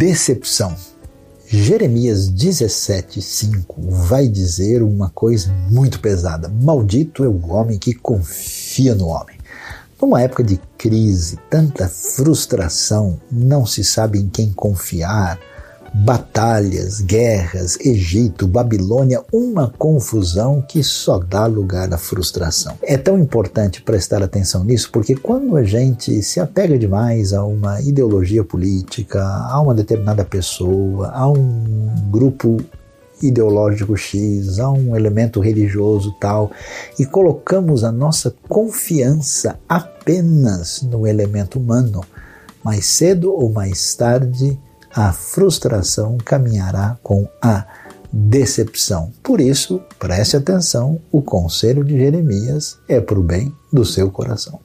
decepção. Jeremias 17,5 vai dizer uma coisa muito pesada: Maldito é o homem que confia no homem. Numa época de crise, tanta frustração, não se sabe em quem confiar, batalhas, guerras, Egito, Babilônia, uma confusão que só dá lugar à frustração. É tão importante prestar atenção nisso porque quando a gente se apega demais a uma ideologia política, a uma determinada pessoa, a um grupo ideológico X, a um elemento religioso tal, e colocamos a nossa confiança apenas no elemento humano, mais cedo ou mais tarde a frustração caminhará com a decepção. Por isso, preste atenção: o conselho de Jeremias é para o bem do seu coração.